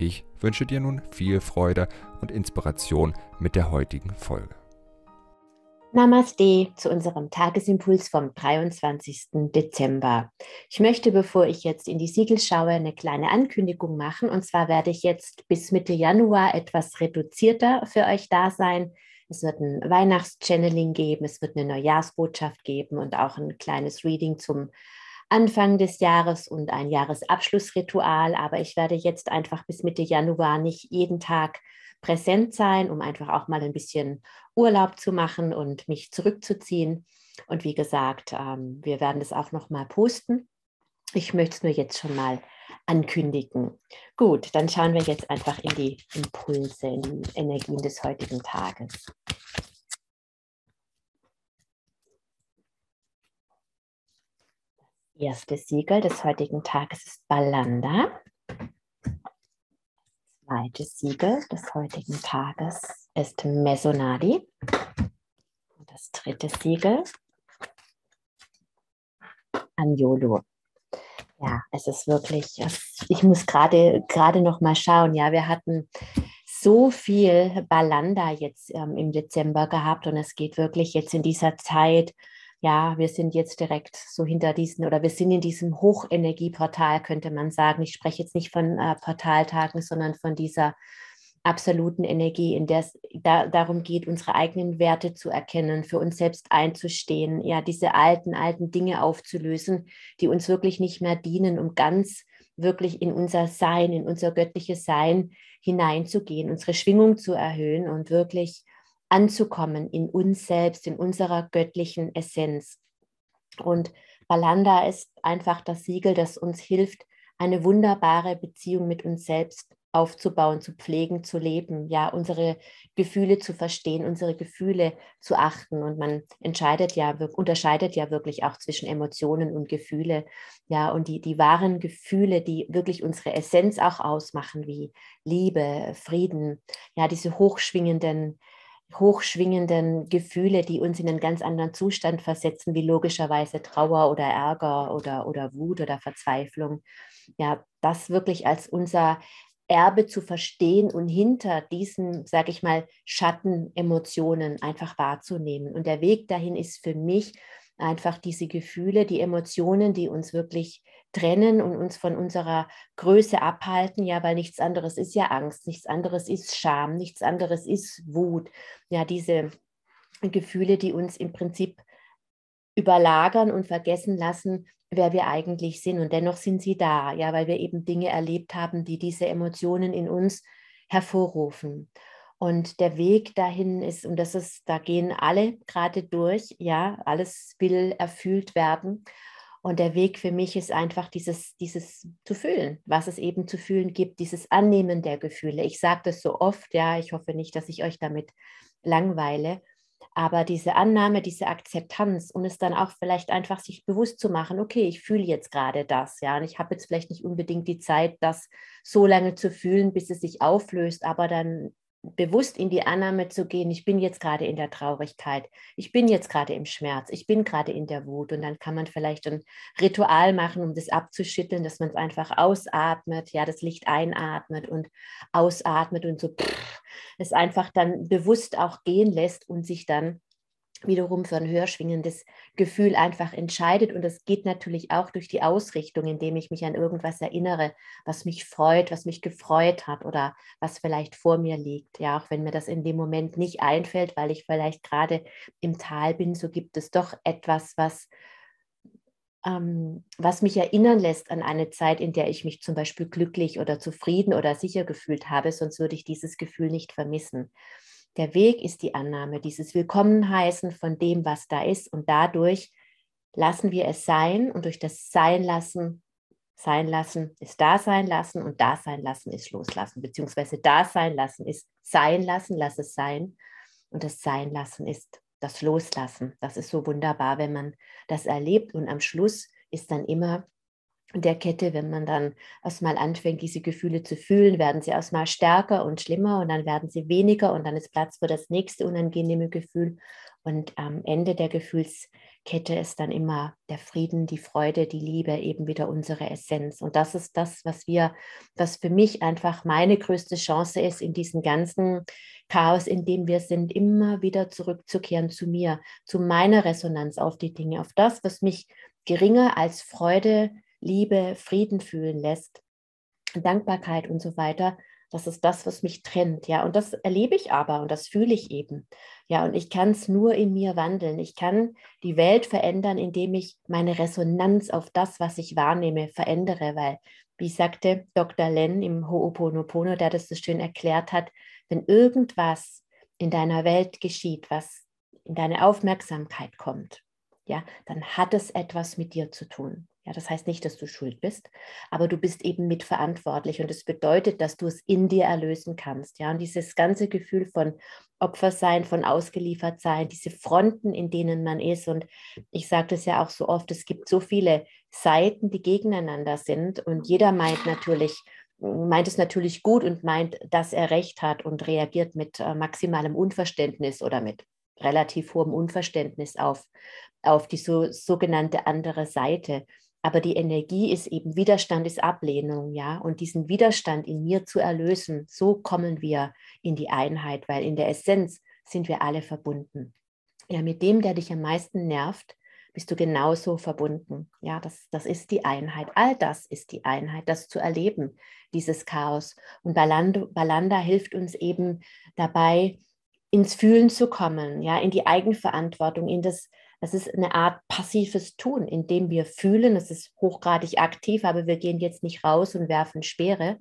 Ich wünsche dir nun viel Freude und Inspiration mit der heutigen Folge. Namaste zu unserem Tagesimpuls vom 23. Dezember. Ich möchte, bevor ich jetzt in die Siegel schaue, eine kleine Ankündigung machen. Und zwar werde ich jetzt bis Mitte Januar etwas reduzierter für euch da sein. Es wird ein Weihnachtschanneling geben, es wird eine Neujahrsbotschaft geben und auch ein kleines Reading zum Anfang des Jahres und ein Jahresabschlussritual. Aber ich werde jetzt einfach bis Mitte Januar nicht jeden Tag präsent sein, um einfach auch mal ein bisschen Urlaub zu machen und mich zurückzuziehen. Und wie gesagt, ähm, wir werden das auch noch mal posten. Ich möchte es nur jetzt schon mal ankündigen. Gut, dann schauen wir jetzt einfach in die Impulse, in die Energien des heutigen Tages. Erste Siegel des heutigen Tages ist Balanda. Das zweite Siegel des heutigen Tages ist Mesonadi. Und das dritte Siegel Anjolo. Ja, es ist wirklich, ich muss gerade gerade noch mal schauen. Ja, wir hatten so viel Balanda jetzt ähm, im Dezember gehabt und es geht wirklich jetzt in dieser Zeit ja, wir sind jetzt direkt so hinter diesen oder wir sind in diesem Hochenergieportal, könnte man sagen. Ich spreche jetzt nicht von äh, Portaltagen, sondern von dieser absoluten Energie, in der es da, darum geht, unsere eigenen Werte zu erkennen, für uns selbst einzustehen, ja, diese alten, alten Dinge aufzulösen, die uns wirklich nicht mehr dienen, um ganz wirklich in unser Sein, in unser göttliches Sein hineinzugehen, unsere Schwingung zu erhöhen und wirklich anzukommen in uns selbst, in unserer göttlichen Essenz. Und Balanda ist einfach das Siegel, das uns hilft, eine wunderbare Beziehung mit uns selbst aufzubauen, zu pflegen, zu leben, ja, unsere Gefühle zu verstehen, unsere Gefühle zu achten. Und man entscheidet ja, unterscheidet ja wirklich auch zwischen Emotionen und Gefühle, ja, und die, die wahren Gefühle, die wirklich unsere Essenz auch ausmachen, wie Liebe, Frieden, ja, diese hochschwingenden hochschwingenden Gefühle, die uns in einen ganz anderen Zustand versetzen, wie logischerweise Trauer oder Ärger oder, oder Wut oder Verzweiflung. Ja, das wirklich als unser Erbe zu verstehen und hinter diesen, sage ich mal, Schattenemotionen einfach wahrzunehmen. Und der Weg dahin ist für mich einfach diese Gefühle, die Emotionen, die uns wirklich trennen und uns von unserer Größe abhalten, ja, weil nichts anderes ist ja Angst, nichts anderes ist Scham, nichts anderes ist Wut. Ja, diese Gefühle, die uns im Prinzip überlagern und vergessen lassen, wer wir eigentlich sind. Und dennoch sind sie da, ja, weil wir eben Dinge erlebt haben, die diese Emotionen in uns hervorrufen. Und der Weg dahin ist, und das ist, da gehen alle gerade durch, ja, alles will erfüllt werden. Und der Weg für mich ist einfach dieses, dieses zu fühlen, was es eben zu fühlen gibt, dieses Annehmen der Gefühle. Ich sage das so oft, ja, ich hoffe nicht, dass ich euch damit langweile, aber diese Annahme, diese Akzeptanz und es dann auch vielleicht einfach sich bewusst zu machen, okay, ich fühle jetzt gerade das, ja, und ich habe jetzt vielleicht nicht unbedingt die Zeit, das so lange zu fühlen, bis es sich auflöst, aber dann bewusst in die Annahme zu gehen, ich bin jetzt gerade in der Traurigkeit, ich bin jetzt gerade im Schmerz, ich bin gerade in der Wut. Und dann kann man vielleicht ein Ritual machen, um das abzuschütteln, dass man es einfach ausatmet, ja, das Licht einatmet und ausatmet und so es einfach dann bewusst auch gehen lässt und sich dann wiederum für ein höher schwingendes Gefühl einfach entscheidet. Und das geht natürlich auch durch die Ausrichtung, indem ich mich an irgendwas erinnere, was mich freut, was mich gefreut hat oder was vielleicht vor mir liegt. Ja, auch wenn mir das in dem Moment nicht einfällt, weil ich vielleicht gerade im Tal bin, so gibt es doch etwas, was, ähm, was mich erinnern lässt an eine Zeit, in der ich mich zum Beispiel glücklich oder zufrieden oder sicher gefühlt habe, sonst würde ich dieses Gefühl nicht vermissen. Der Weg ist die Annahme, dieses Willkommenheißen von dem, was da ist. Und dadurch lassen wir es sein und durch das Sein lassen Sein lassen ist da sein lassen und da sein lassen ist loslassen, beziehungsweise da sein lassen ist sein lassen, lass es sein. Und das Sein lassen ist das Loslassen. Das ist so wunderbar, wenn man das erlebt. Und am Schluss ist dann immer der Kette, wenn man dann erstmal anfängt, diese Gefühle zu fühlen, werden sie erstmal stärker und schlimmer und dann werden sie weniger und dann ist Platz für das nächste unangenehme Gefühl. Und am Ende der Gefühlskette ist dann immer der Frieden, die Freude, die Liebe, eben wieder unsere Essenz. Und das ist das, was wir, was für mich einfach meine größte Chance ist, in diesem ganzen Chaos, in dem wir sind, immer wieder zurückzukehren zu mir, zu meiner Resonanz auf die Dinge, auf das, was mich geringer als Freude, Liebe, Frieden fühlen lässt, Dankbarkeit und so weiter. Das ist das, was mich trennt, ja. Und das erlebe ich aber und das fühle ich eben. Ja, und ich kann es nur in mir wandeln. Ich kann die Welt verändern, indem ich meine Resonanz auf das, was ich wahrnehme, verändere, weil, wie sagte Dr. Len im Ho'oponopono, der das so schön erklärt hat, wenn irgendwas in deiner Welt geschieht, was in deine Aufmerksamkeit kommt, ja, dann hat es etwas mit dir zu tun. Ja, das heißt nicht, dass du schuld bist, aber du bist eben mitverantwortlich und es das bedeutet, dass du es in dir erlösen kannst. Ja, und dieses ganze Gefühl von Opfersein, von ausgeliefert sein, diese Fronten, in denen man ist. Und ich sage das ja auch so oft, es gibt so viele Seiten, die gegeneinander sind und jeder meint natürlich, meint es natürlich gut und meint, dass er recht hat und reagiert mit äh, maximalem Unverständnis oder mit relativ hohem Unverständnis auf, auf die so, sogenannte andere Seite. Aber die Energie ist eben Widerstand, ist Ablehnung, ja. Und diesen Widerstand in mir zu erlösen, so kommen wir in die Einheit, weil in der Essenz sind wir alle verbunden. Ja, mit dem, der dich am meisten nervt, bist du genauso verbunden. Ja, das, das ist die Einheit. All das ist die Einheit, das zu erleben, dieses Chaos. Und Balanda, Balanda hilft uns eben dabei, ins Fühlen zu kommen, ja, in die Eigenverantwortung, in das das ist eine Art passives Tun, in dem wir fühlen, es ist hochgradig aktiv, aber wir gehen jetzt nicht raus und werfen Speere.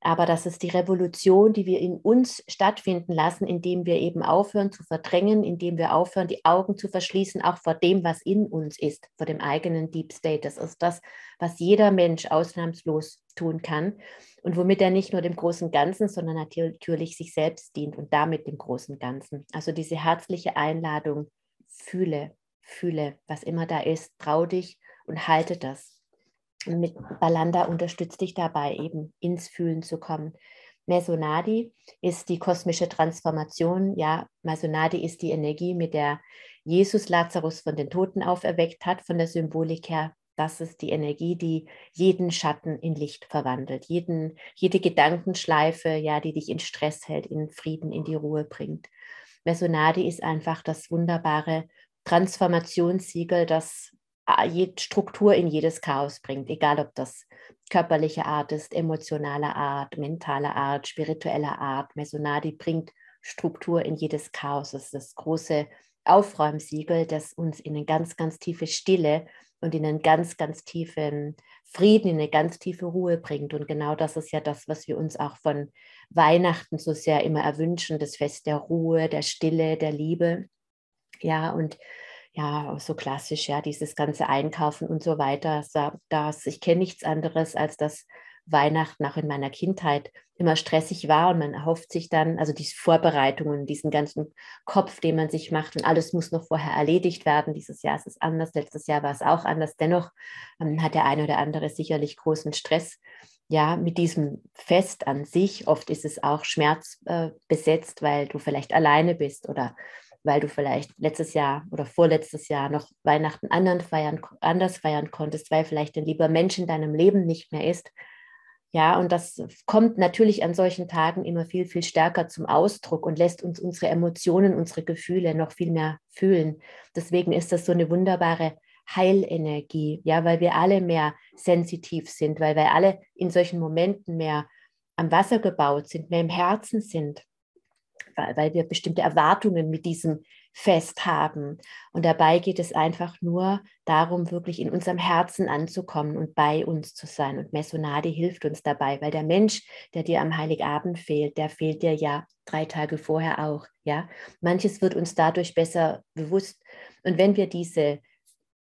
Aber das ist die Revolution, die wir in uns stattfinden lassen, indem wir eben aufhören zu verdrängen, indem wir aufhören, die Augen zu verschließen, auch vor dem, was in uns ist, vor dem eigenen Deep State. Das ist das, was jeder Mensch ausnahmslos tun kann und womit er nicht nur dem großen Ganzen, sondern natürlich sich selbst dient und damit dem großen Ganzen. Also diese herzliche Einladung, fühle, fühle, was immer da ist, trau dich und halte das. Und mit Balanda unterstützt dich dabei, eben ins Fühlen zu kommen. Mesonadi ist die kosmische Transformation. Ja, Mesonadi ist die Energie, mit der Jesus Lazarus von den Toten auferweckt hat, von der Symbolik her. Das ist die Energie, die jeden Schatten in Licht verwandelt, jeden, jede Gedankenschleife, ja, die dich in Stress hält, in Frieden, in die Ruhe bringt. Mesonadi ist einfach das wunderbare Transformationssiegel, das Struktur in jedes Chaos bringt, egal ob das körperliche Art ist, emotionale Art, mentale Art, spirituelle Art. Mesonadi bringt Struktur in jedes Chaos. Das ist das große Aufräumsiegel, das uns in eine ganz, ganz tiefe Stille und in einen ganz, ganz tiefen Frieden, in eine ganz tiefe Ruhe bringt. Und genau das ist ja das, was wir uns auch von Weihnachten so sehr immer erwünschen, das Fest der Ruhe, der Stille, der Liebe. Ja, und ja, so klassisch, ja, dieses ganze Einkaufen und so weiter. Das, ich kenne nichts anderes, als dass Weihnachten auch in meiner Kindheit immer stressig war und man erhofft sich dann, also diese Vorbereitungen, diesen ganzen Kopf, den man sich macht und alles muss noch vorher erledigt werden. Dieses Jahr ist es anders, letztes Jahr war es auch anders. Dennoch ähm, hat der eine oder andere sicherlich großen Stress. Ja, mit diesem Fest an sich, oft ist es auch schmerzbesetzt, äh, weil du vielleicht alleine bist oder weil du vielleicht letztes Jahr oder vorletztes Jahr noch Weihnachten anderen feiern, anders feiern konntest, weil vielleicht ein lieber Mensch in deinem Leben nicht mehr ist. Ja, und das kommt natürlich an solchen Tagen immer viel, viel stärker zum Ausdruck und lässt uns unsere Emotionen, unsere Gefühle noch viel mehr fühlen. Deswegen ist das so eine wunderbare Heilenergie, ja, weil wir alle mehr sensitiv sind, weil wir alle in solchen Momenten mehr am Wasser gebaut sind, mehr im Herzen sind weil wir bestimmte Erwartungen mit diesem Fest haben. Und dabei geht es einfach nur darum, wirklich in unserem Herzen anzukommen und bei uns zu sein. Und Messonade hilft uns dabei, weil der Mensch, der dir am Heiligabend fehlt, der fehlt dir ja drei Tage vorher auch. Ja, manches wird uns dadurch besser bewusst. Und wenn wir diese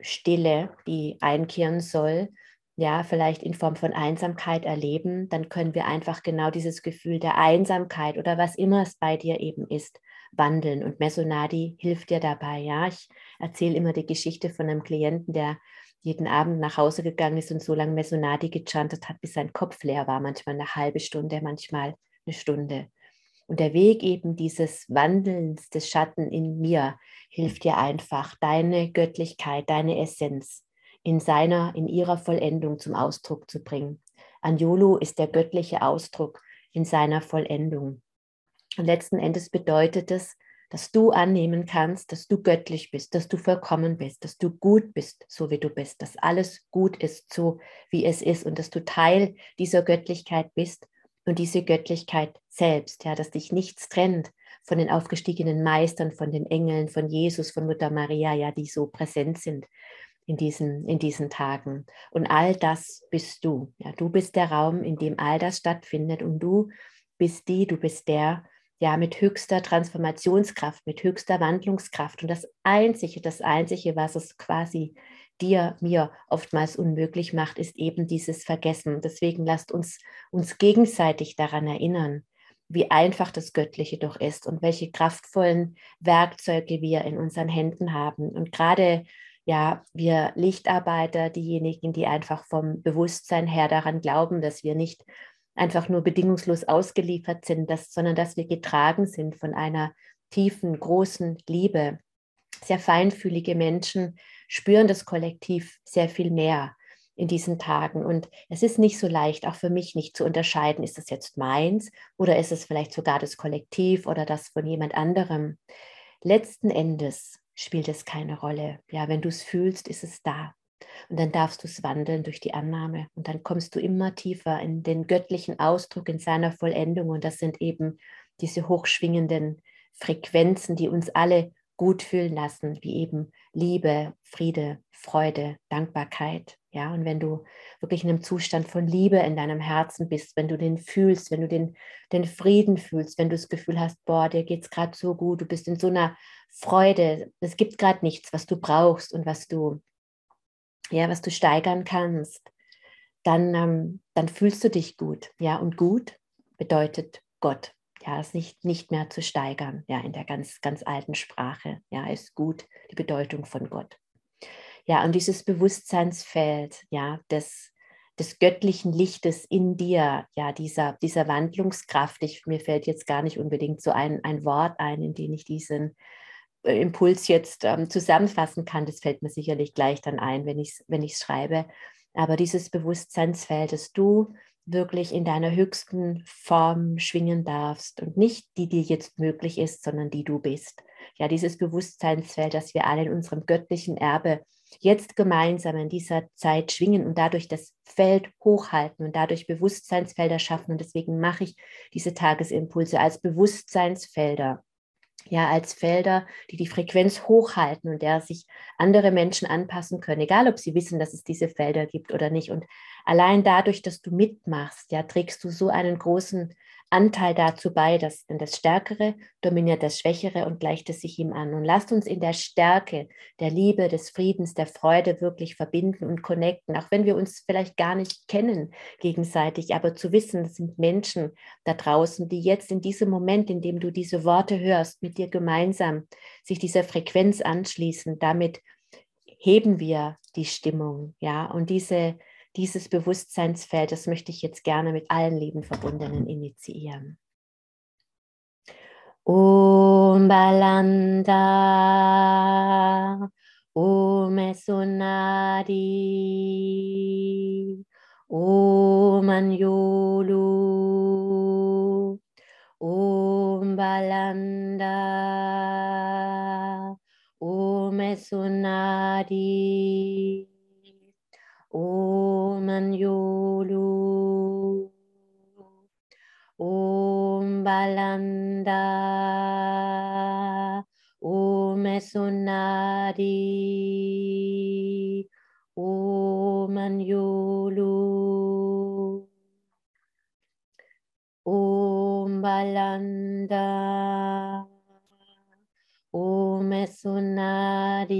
Stille, die einkehren soll, ja, vielleicht in Form von Einsamkeit erleben, dann können wir einfach genau dieses Gefühl der Einsamkeit oder was immer es bei dir eben ist, wandeln. Und Mesonadi hilft dir dabei. Ja, ich erzähle immer die Geschichte von einem Klienten, der jeden Abend nach Hause gegangen ist und so lange Mesonadi gechantet hat, bis sein Kopf leer war, manchmal eine halbe Stunde, manchmal eine Stunde. Und der Weg eben dieses Wandelns des Schatten in mir hilft dir einfach, deine Göttlichkeit, deine Essenz in seiner, in ihrer Vollendung zum Ausdruck zu bringen. Anjulu ist der göttliche Ausdruck in seiner Vollendung. Und letzten Endes bedeutet es, dass du annehmen kannst, dass du göttlich bist, dass du vollkommen bist, dass du gut bist, so wie du bist, dass alles gut ist, so wie es ist und dass du Teil dieser Göttlichkeit bist und diese Göttlichkeit selbst, ja, dass dich nichts trennt von den aufgestiegenen Meistern, von den Engeln, von Jesus, von Mutter Maria, ja, die so präsent sind in diesen, in diesen Tagen. Und all das bist du. Ja, du bist der Raum, in dem all das stattfindet und du bist die, du bist der, ja, mit höchster Transformationskraft, mit höchster Wandlungskraft. Und das Einzige, das Einzige, was es quasi dir, mir oftmals unmöglich macht, ist eben dieses Vergessen. Deswegen lasst uns uns gegenseitig daran erinnern, wie einfach das Göttliche doch ist und welche kraftvollen Werkzeuge wir in unseren Händen haben. Und gerade ja, wir Lichtarbeiter, diejenigen, die einfach vom Bewusstsein her daran glauben, dass wir nicht einfach nur bedingungslos ausgeliefert sind, dass, sondern dass wir getragen sind von einer tiefen, großen Liebe. Sehr feinfühlige Menschen spüren das Kollektiv sehr viel mehr in diesen Tagen. Und es ist nicht so leicht, auch für mich nicht zu unterscheiden, ist das jetzt meins oder ist es vielleicht sogar das Kollektiv oder das von jemand anderem. Letzten Endes spielt es keine Rolle. Ja, wenn du es fühlst, ist es da. Und dann darfst du es wandeln durch die Annahme. Und dann kommst du immer tiefer in den göttlichen Ausdruck, in seiner Vollendung. Und das sind eben diese hochschwingenden Frequenzen, die uns alle gut fühlen lassen, wie eben Liebe, Friede, Freude, Dankbarkeit. Ja, und wenn du wirklich in einem Zustand von Liebe in deinem Herzen bist, wenn du den fühlst, wenn du den, den Frieden fühlst, wenn du das Gefühl hast, boah, dir geht es gerade so gut, du bist in so einer Freude, es gibt gerade nichts, was du brauchst und was du, ja, was du steigern kannst, dann, ähm, dann fühlst du dich gut. Ja, und gut bedeutet Gott ja, es nicht, nicht mehr zu steigern, ja, in der ganz, ganz alten Sprache, ja, ist gut die Bedeutung von Gott. Ja, und dieses Bewusstseinsfeld, ja, des, des göttlichen Lichtes in dir, ja, dieser, dieser Wandlungskraft, ich, mir fällt jetzt gar nicht unbedingt so ein, ein Wort ein, in dem ich diesen äh, Impuls jetzt ähm, zusammenfassen kann, das fällt mir sicherlich gleich dann ein, wenn ich es wenn schreibe, aber dieses Bewusstseinsfeld, dass du wirklich in deiner höchsten Form schwingen darfst und nicht die, die jetzt möglich ist, sondern die du bist. Ja, dieses Bewusstseinsfeld, das wir alle in unserem göttlichen Erbe jetzt gemeinsam in dieser Zeit schwingen und dadurch das Feld hochhalten und dadurch Bewusstseinsfelder schaffen. Und deswegen mache ich diese Tagesimpulse als Bewusstseinsfelder ja, als Felder, die die Frequenz hochhalten und der sich andere Menschen anpassen können, egal ob sie wissen, dass es diese Felder gibt oder nicht. Und allein dadurch, dass du mitmachst, ja, trägst du so einen großen Anteil dazu bei, dass denn das Stärkere dominiert das Schwächere und gleicht es sich ihm an. Und lasst uns in der Stärke der Liebe, des Friedens, der Freude wirklich verbinden und connecten, auch wenn wir uns vielleicht gar nicht kennen gegenseitig, aber zu wissen, es sind Menschen da draußen, die jetzt in diesem Moment, in dem du diese Worte hörst, mit dir gemeinsam sich dieser Frequenz anschließen. Damit heben wir die Stimmung, ja, und diese dieses Bewusstseinsfeld, das möchte ich jetzt gerne mit allen Lebenverbundenen initiieren. Om Balanda, Om Esonadi, Om Anjolu, Om Balanda, Om Esonadi. Om Anjulu Om Balanda. Om Esunadi Om Anjulu Om Balanda. Om Esunadi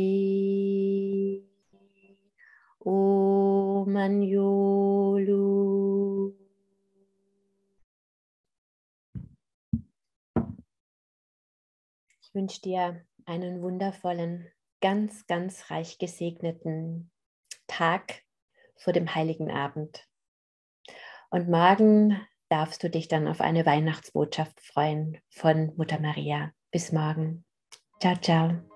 Om Manyolu. Ich wünsche dir einen wundervollen, ganz, ganz reich gesegneten Tag vor dem heiligen Abend. Und morgen darfst du dich dann auf eine Weihnachtsbotschaft freuen von Mutter Maria. Bis morgen. Ciao, ciao.